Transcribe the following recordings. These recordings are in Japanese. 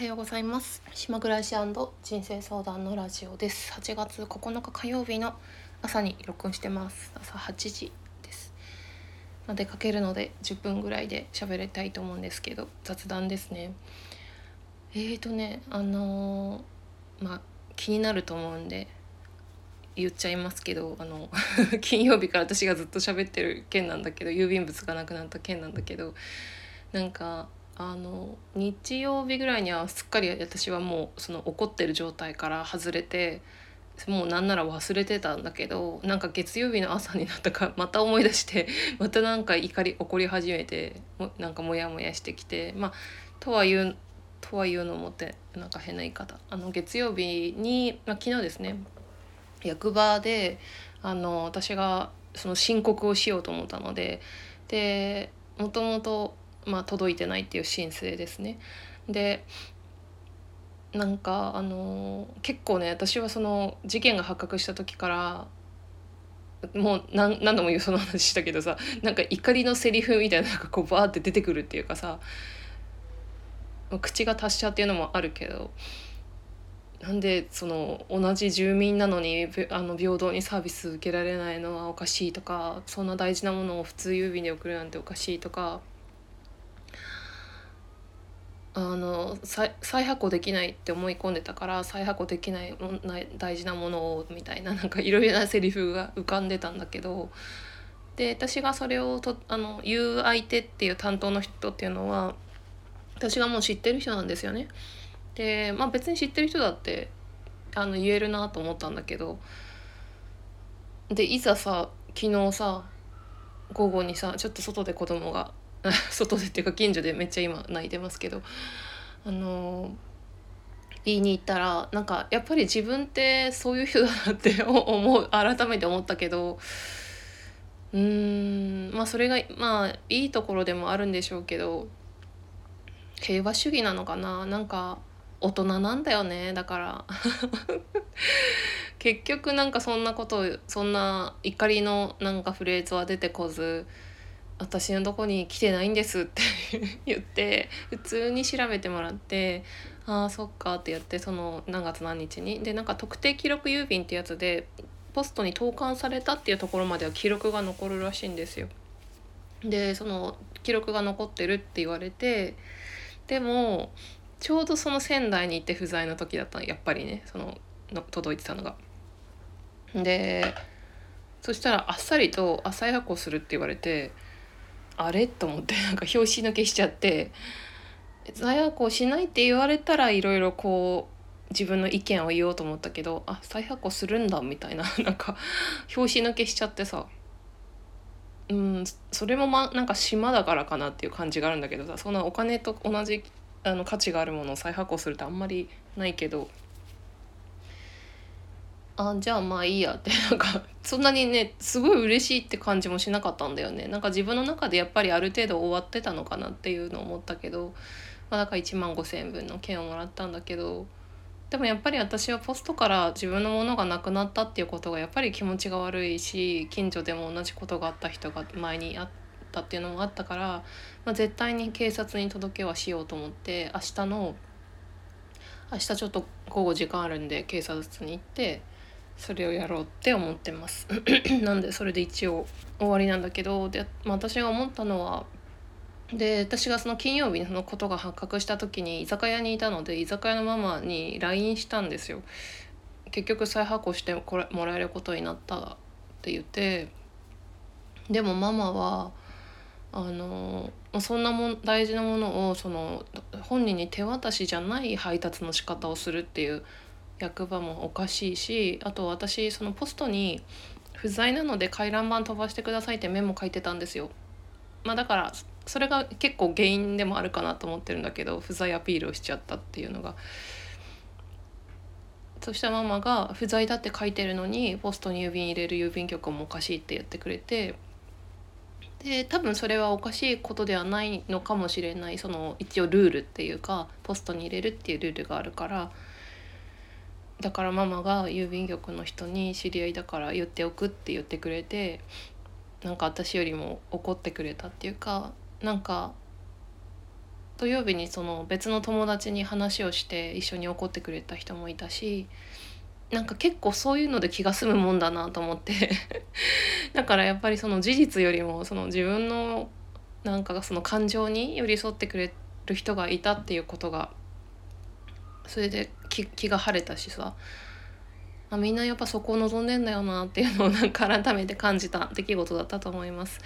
はようございます。島暮らし人生相談のラジオです。8月9日火曜日の朝に録音してます。朝8時です。ま、出かけるので10分ぐらいで喋りたいと思うんですけど雑談ですね。えーとねあのー、まあ気になると思うんで言っちゃいますけどあの 金曜日から私がずっと喋ってる件なんだけど郵便物がなくなった件なんだけどなんかあの日曜日ぐらいにはすっかり私はもうその怒ってる状態から外れてもうなんなら忘れてたんだけどなんか月曜日の朝になったから また思い出してまたなんか怒り怒り始めてなんかモヤモヤしてきてまあとは言うとは言うのもってなんか変な言い方。あの月曜日に、まあ、昨日ですね役場であの私がその申告をしようと思ったのででもともとまあ、届いてないっていう申請ですね。でなんかあの結構ね私はその事件が発覚した時からもう何何度も言うその話したけどさなんか怒りのセリフみたいなのがこうバーって出てくるっていうかさ口が達者っていうのもあるけどなんでその同じ住民なのにあの平等にサービス受けられないのはおかしいとかそんな大事なものを普通郵便で送るなんておかしいとかあの再発行できないって思い込んでたから再発行できない大事なものをみたいななんかいろいろなセリフが浮かんでたんだけどで私がそれをとあの言う相手っていう担当の人っていうのは私がもう知ってる人なんですよね。でまあ別に知ってる人だってあの言えるなと思ったんだけどでいざさ昨日さ午後にさちょっと外で子供が 外でっていうか近所でめっちゃ今泣いてますけどあの言いに行ったらなんかやっぱり自分ってそういう人だなって 思う改めて思ったけどうーんまあそれがまあいいところでもあるんでしょうけど平和主義なのかな？なんか大人なんだよねだから。結局なんかそんなことそんな怒りのなんかフレーズは出てこず私のとこに来てないんですって 言って普通に調べてもらってああそっかってやってその何月何日にでなんか特定記録郵便ってやつでポストに投函されたっていうところまでは記録が残るらしいんですよ。でその記録が残ってるって言われてでもちょうどその仙台に行って不在の時だったやっぱりねそのの届いてたのが。でそしたらあっさりと「朝早くする」って言われてあれ？と思ってなんか拍子抜けしちゃって再発行しないって言われたらいろいろこう自分の意見を言おうと思ったけどあ再発行するんだみたいな。なんか拍子抜けしちゃってさ。うんそれもまなんか島だからかなっていう感じがあるんだけどさ。そんなお金と同じあの価値があるものを再発行するってあんまりないけど。あじゃあまあいいや。ってなんかそんなにねすごい嬉しいって感じもしなかったんだよね。なんか自分の中でやっぱりある程度終わってたのかなっていうのを思ったけど、まあ、だから1万5,000円分の券をもらったんだけどでもやっぱり私はポストから自分のものがなくなったっていうことがやっぱり気持ちが悪いし近所でも同じことがあった人が前にあったっていうのもあったから、まあ、絶対に警察に届けはしようと思って明日の明日ちょっと午後時間あるんで警察に行ってそれをやろうって思ってます なんでそれで一応終わりなんだけどで、まあ、私が思ったのはで私がその金曜日のことが発覚した時に居酒屋にいたので居酒屋のママに LINE したんですよ。結局再発行してこれもらえることになったって言ってでもママはあのそんなもん大事なものをその本人に手渡しじゃない配達の仕方をするっていう役場もおかしいしあと私そのポストに不在なので回覧板飛ばしてくださいってメモ書いてたんですよ。まあ、だからそれが結構原因でもあるかなと思ってるんだけど不在アピールをしちゃったっていうのが。そしたらママが不在だって書いてるのにポストに郵便入れる郵便局もおかしいって言ってくれてで多分それはおかしいことではないのかもしれないその一応ルールっていうかポストに入れるっていうルールがあるからだからママが郵便局の人に知り合いだから言っておくって言ってくれてなんか私よりも怒ってくれたっていうかなんか土曜日にその別の友達に話をして一緒に怒ってくれた人もいたしなんか結構そういうので気が済むもんだなと思って。だからやっぱりその事実よりもその自分のなんかその感情に寄り添ってくれる人がいたっていうことがそれで気気が晴れたしさ。あみんなやっぱそこを望んでんだよなっていうのをなんか改めて感じた出来事だったと思います。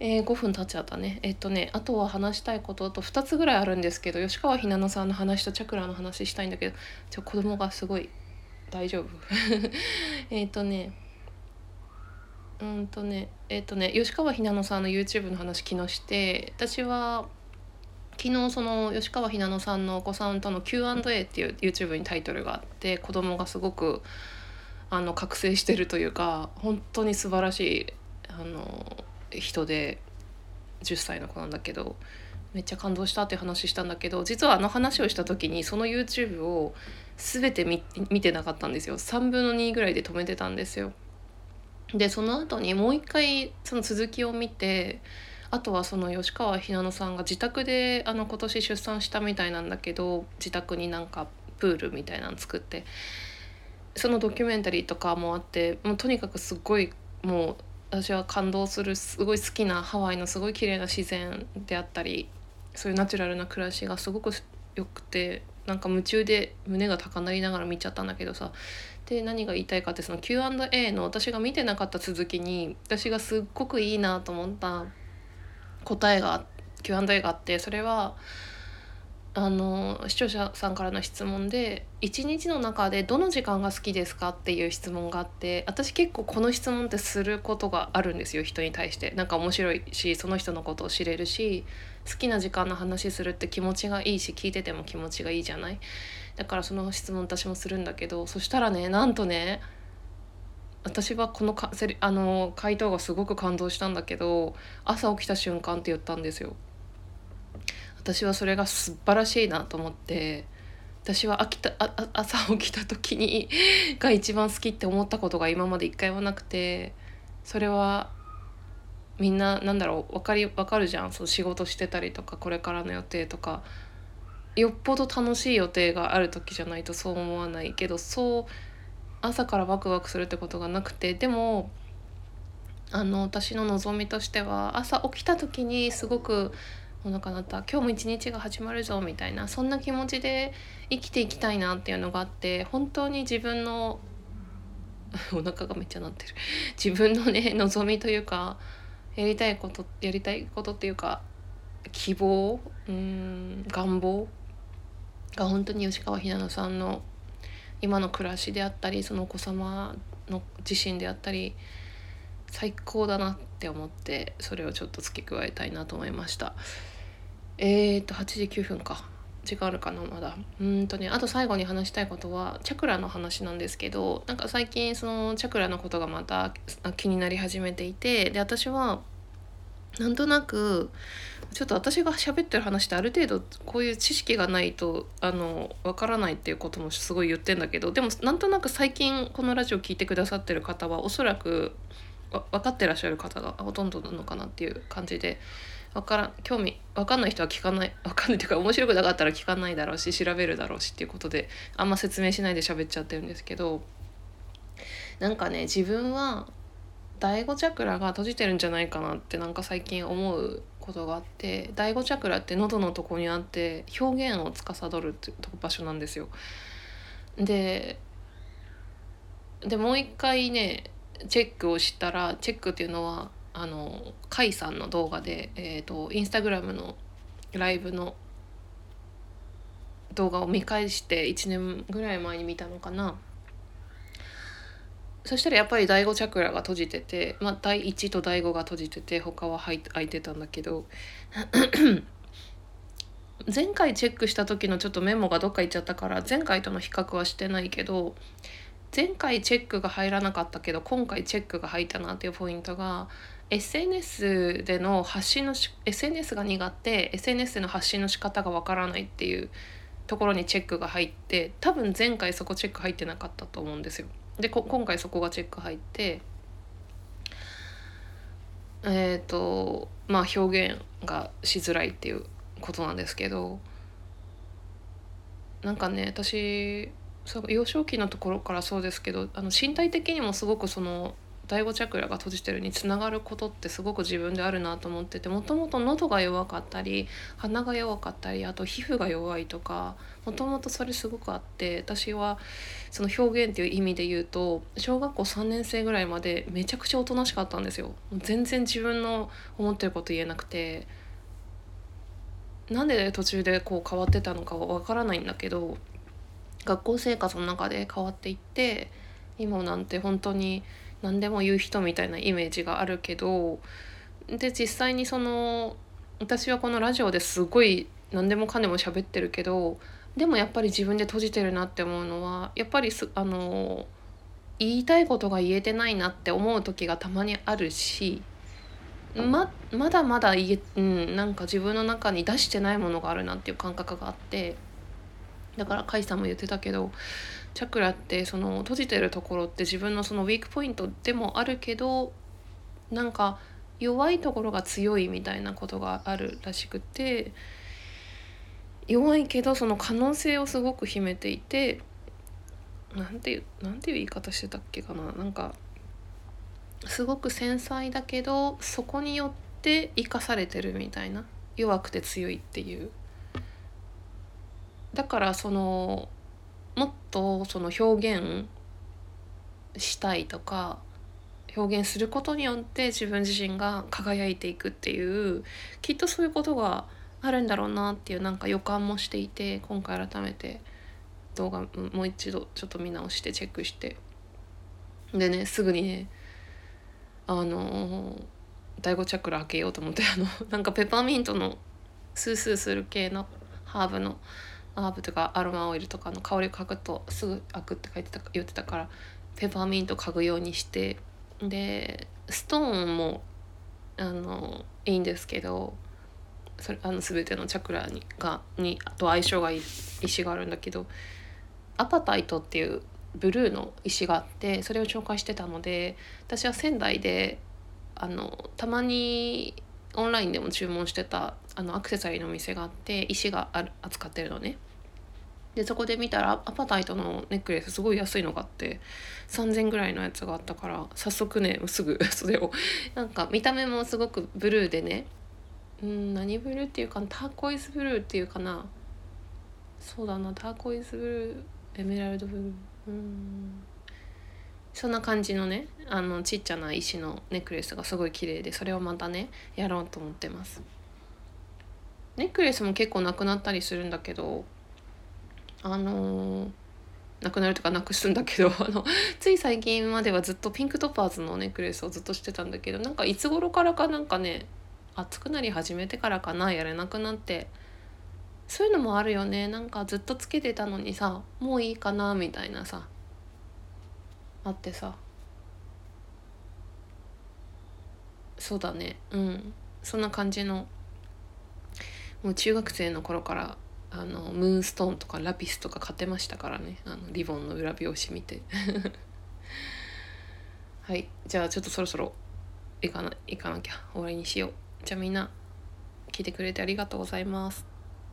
えー、5分経っちゃったね。えっとねあとは話したいことと2つぐらいあるんですけど吉川ひなのさんの話とチャクラの話したいんだけどちょ子供がすごい大丈夫。えっとねうんとねえっとね吉川ひなのさんの YouTube の話昨日して私は昨日その吉川ひなのさんのお子さんとの Q&A っていう YouTube にタイトルがあって子供がすごくあの覚醒してるというか本当に素晴らしいあの人で10歳の子なんだけどめっちゃ感動したって話したんだけど実はあの話をした時にその YouTube を全て見てなかったんですよ3分の2ぐらいで止めてたんですよ。でその後にもう一回その続きを見てあとはその吉川ひなのさんが自宅であの今年出産したみたいなんだけど自宅になんかプールみたいなの作ってそのドキュメンタリーとかもあってもうとにかくすごいもう私は感動するすごい好きなハワイのすごい綺麗な自然であったりそういうナチュラルな暮らしがすごくよくてなんか夢中で胸が高鳴りながら見ちゃったんだけどさで何が言いたいかってその Q&A の私が見てなかった続きに私がすっごくいいなと思った答えが Q&A があってそれはあの視聴者さんからの質問で「一日の中でどの時間が好きですか?」っていう質問があって私結構この質問ってすることがあるんですよ人に対してなんか面白いしその人のことを知れるし好きな時間の話するって気持ちがいいし聞いてても気持ちがいいじゃないだからその質問私もするんだけどそしたらねなんとね私はこのかあの回答がすごく感動したんだけど朝起きた瞬間って言ったんですよ。私はそれが素晴らしいなと思って私はきたあ朝起きた時に が一番好きって思ったことが今まで一回もなくてそれはみんななんだろう分かり分かるじゃんそう仕事してたりとかこれからの予定とかよっぽど楽しい予定がある時じゃないとそう思わないけどそう朝からワクワクするってことがなくてでもあの私の望みとしては朝起きた時にすごくお腹鳴った今日も一日が始まるぞみたいなそんな気持ちで生きていきたいなっていうのがあって本当に自分の お腹がめっちゃ鳴ってる。自分のね望みというかやりたいことやりたいことっていうか希望うん願望が本当に吉川ひなのさんの今の暮らしであったりそのお子様の自身であったり最高だなって思ってそれをちょっと付け加えたいなと思いました。えー、っと8時9分か。時間あるかなまだ。うんとねあと最後に話したいことはチャクラの話なんですけどなんか最近そのチャクラのことがまた気になり始めていてで私はなんとなくちょっと私が喋ってる話ってある程度こういう知識がないとあのわからないっていうこともすごい言ってんだけどでもなんとなく最近このラジオ聞いてくださってる方はおそらく分かってらっしゃる方がほとんどなのかなっていう感じで分からん興味分かんない人は聞かない分かんないっていうか面白くなかったら聞かないだろうし調べるだろうしっていうことであんま説明しないで喋っちゃってるんですけどなんかね自分は第5チャクラが閉じてるんじゃないかなってなんか最近思うことがあって第5チャクラって喉のとこにあって表現を司るって場所なんですよ。ででもう一回ねチェックをしたらチェックっていうのはあの甲斐さんの動画で、えーと、インスタグラムのライブの動画を見返して1年ぐらい前に見たのかなそしたらやっぱり第5チャクラが閉じてて、まあ、第1と第5が閉じてて他は開いてたんだけど 前回チェックした時のちょっとメモがどっか行っちゃったから前回との比較はしてないけど前回チェックが入らなかったけど今回チェックが入ったなっていうポイントが SNS での発信の SNS が苦手 SNS での発信の仕方がわからないっていうところにチェックが入って多分前回そこチェック入ってなかったと思うんですよ。で今回そこがチェック入ってえっ、ー、とまあ表現がしづらいっていうことなんですけどなんかね私そう幼少期のところからそうですけどあの身体的にもすごくその第五チャクラが閉じてるにつながることってすごく自分であるなと思っててもともと喉が弱かったり鼻が弱かったりあと皮膚が弱いとかもともとそれすごくあって私はその表現っていう意味で言うと小学校3年生ぐらいまでめちゃくちゃおとなしかったんですよ。全然自分の思ってること言えなくてなんで途中でこう変わってたのかはわからないんだけど学校生活の中で変わっていって今なんて本当に何でも言う人みたいなイメージがあるけどで実際にその私はこのラジオですごい何でもかんでも喋ってるけどでもやっぱり自分で閉じてるなって思うのはやっぱりすあの言いたいことが言えてないなって思う時がたまにあるしままだまだ言え、うん、なんか自分の中に出してないものがあるなっていう感覚があってだから甲斐さんも言ってたけどチャクラってその閉じてるところって自分のそのウィークポイントでもあるけどなんか弱いところが強いみたいなことがあるらしくて弱いけどその可能性をすごく秘めていてなんていうなんていう言い方してたっけかな。なんかすごく繊細だけどそこによって生かされてるみたいな。弱くて強いっていう。だからそのもっとその表現したいとか表現することによって自分自身が輝いていくっていうきっとそういうことがあるんだろうなっていうなんか予感もしていて今回改めて動画もう一度ちょっと見直してチェックして。でねすぐにねあの第5チャクラ開けようと思ってあのなんかペパーミントのスースーする系のハーブのハーブとかアロマオイルとかの香りを嗅ぐとすぐ開くって書いてた言ってたからペパーミント嗅ぐようにしてでストーンもあのいいんですけどそれあの全てのチャクラにがにと相性がいい石があるんだけどアパタイトっていうブルーの石があってそれを紹介してたので私は仙台であのたまにオンラインでも注文してたあのアクセサリーのお店があって石があ扱ってるのね。でそこで見たらアパタイトのネックレスすごい安いのがあって3,000ぐらいのやつがあったから早速ねすぐ それをなんか見た目もすごくブルーでねうん何ブルーっていうかターコイズブルーっていうかな。そうだなターコイズブルーエメラルドブルー。うん。そんな感じのねあのちっちゃな石のネックレスがすごい綺麗でそれをまたねやろうと思ってます。ネックレスも結構なくなったりするんだけどあのー、なくなるとかなくすんだけど あのつい最近まではずっとピンクトパーズのネックレスをずっとしてたんだけどなんかいつ頃からかなんかね暑くなり始めてからかなやれなくなって。そういうのもあるよね。なんかずっとつけてたのにさもういいかなみたいなさあってさ。そうだね。うん。そんな感じのもう中学生の頃からあのムーンストーンとかラピスとか買ってましたからね。あのリボンの裏表紙見て。はい。じゃあちょっとそろそろ行かな行かなきゃ。終わりにしよう。じゃあみんな聞いてくれてありがとうございます。